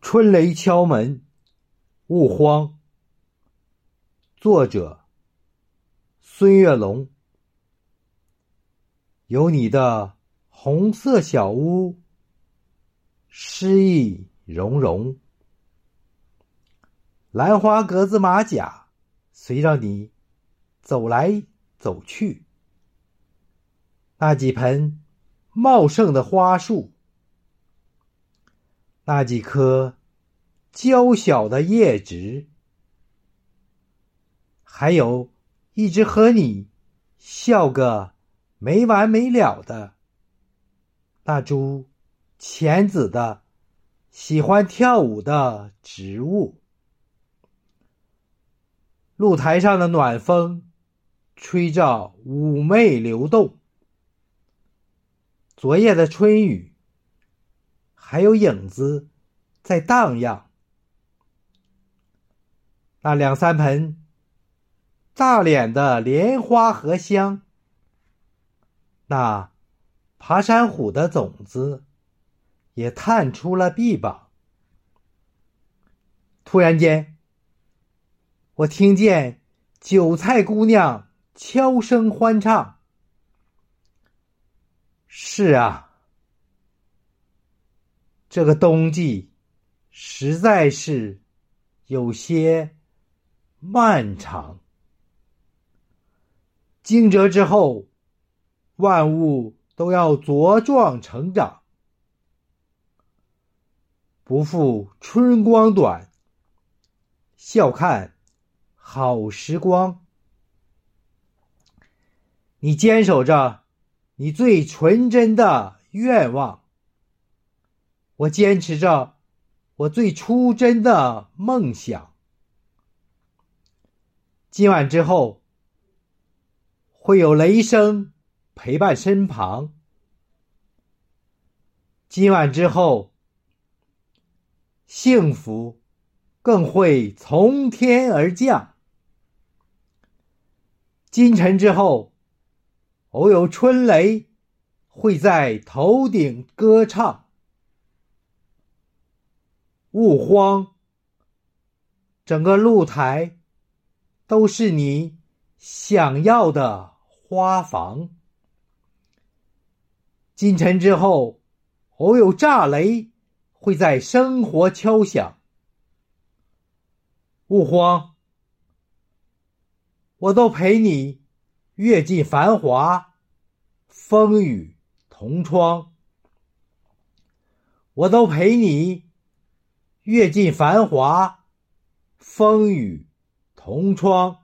春雷敲门，勿慌。作者：孙月龙。有你的红色小屋，诗意融融。兰花格子马甲，随着你走来走去。那几盆茂盛的花树。那几颗娇小的叶植，还有一直和你笑个没完没了的那株浅紫的、喜欢跳舞的植物。露台上的暖风吹着妩媚流动，昨夜的春雨。还有影子在荡漾，那两三盆大脸的莲花荷香，那爬山虎的种子也探出了臂膀。突然间，我听见韭菜姑娘悄声欢唱：“是啊。”这个冬季实在是有些漫长。惊蛰之后，万物都要茁壮成长，不负春光短，笑看好时光。你坚守着你最纯真的愿望。我坚持着我最初真的梦想。今晚之后，会有雷声陪伴身旁。今晚之后，幸福更会从天而降。今晨之后，偶有春雷会在头顶歌唱。勿慌，整个露台都是你想要的花房。今晨之后，偶有炸雷会在生活敲响。勿慌，我都陪你阅尽繁华，风雨同窗。我都陪你。阅尽繁华，风雨同窗。